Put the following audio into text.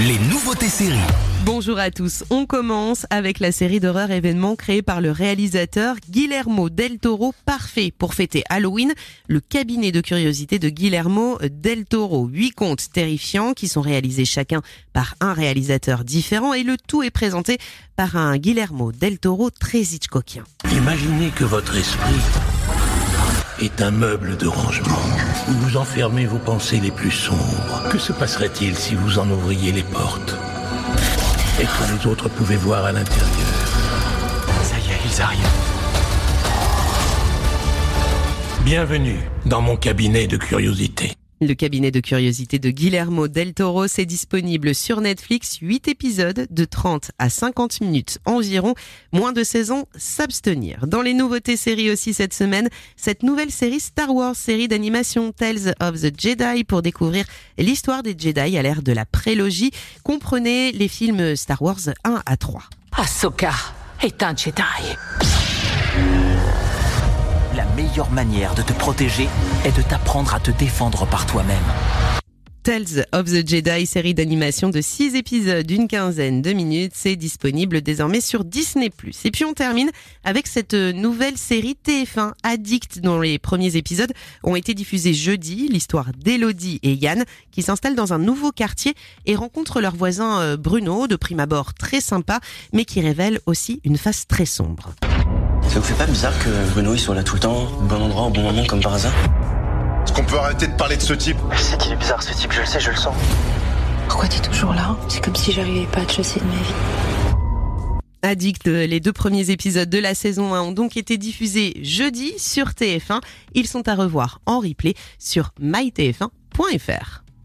les nouveautés séries. Bonjour à tous. On commence avec la série d'horreur événement créée par le réalisateur Guillermo del Toro, parfait pour fêter Halloween. Le cabinet de curiosité de Guillermo del Toro. Huit contes terrifiants qui sont réalisés chacun par un réalisateur différent et le tout est présenté par un Guillermo del Toro très Hitchcockien. Imaginez que votre esprit est un meuble de rangement où vous enfermez vos pensées les plus sombres. Que se passerait-il si vous en ouvriez les portes et que les autres pouvaient voir à l'intérieur? Ça y est, ils arrivent. Bienvenue dans mon cabinet de curiosité. Le cabinet de curiosité de Guillermo del Toro est disponible sur Netflix, 8 épisodes de 30 à 50 minutes environ, moins de 16 ans, s'abstenir. Dans les nouveautés séries aussi cette semaine, cette nouvelle série Star Wars, série d'animation Tales of the Jedi pour découvrir l'histoire des Jedi à l'ère de la prélogie. Comprenez les films Star Wars 1 à 3. Ahsoka est un Jedi. Manière de te protéger est de t'apprendre à te défendre par toi-même. Tales of the Jedi, série d'animation de 6 épisodes d'une quinzaine de minutes, c'est disponible désormais sur Disney+. Et puis on termine avec cette nouvelle série TF1 Addict dont les premiers épisodes ont été diffusés jeudi, l'histoire d'Elodie et Yann qui s'installent dans un nouveau quartier et rencontrent leur voisin euh, Bruno, de prime abord très sympa, mais qui révèle aussi une face très sombre. Ça vous fait pas bizarre que Bruno il soit là tout le temps, au bon endroit, au bon moment, comme par hasard Est-ce qu'on peut arrêter de parler de ce type Je sais qu'il est bizarre ce type, je le sais, je le sens. Pourquoi t'es toujours là? C'est comme si j'arrivais pas à te chasser de ma vie. Addict, les deux premiers épisodes de la saison 1 ont donc été diffusés jeudi sur TF1. Ils sont à revoir en replay sur mytf1.fr.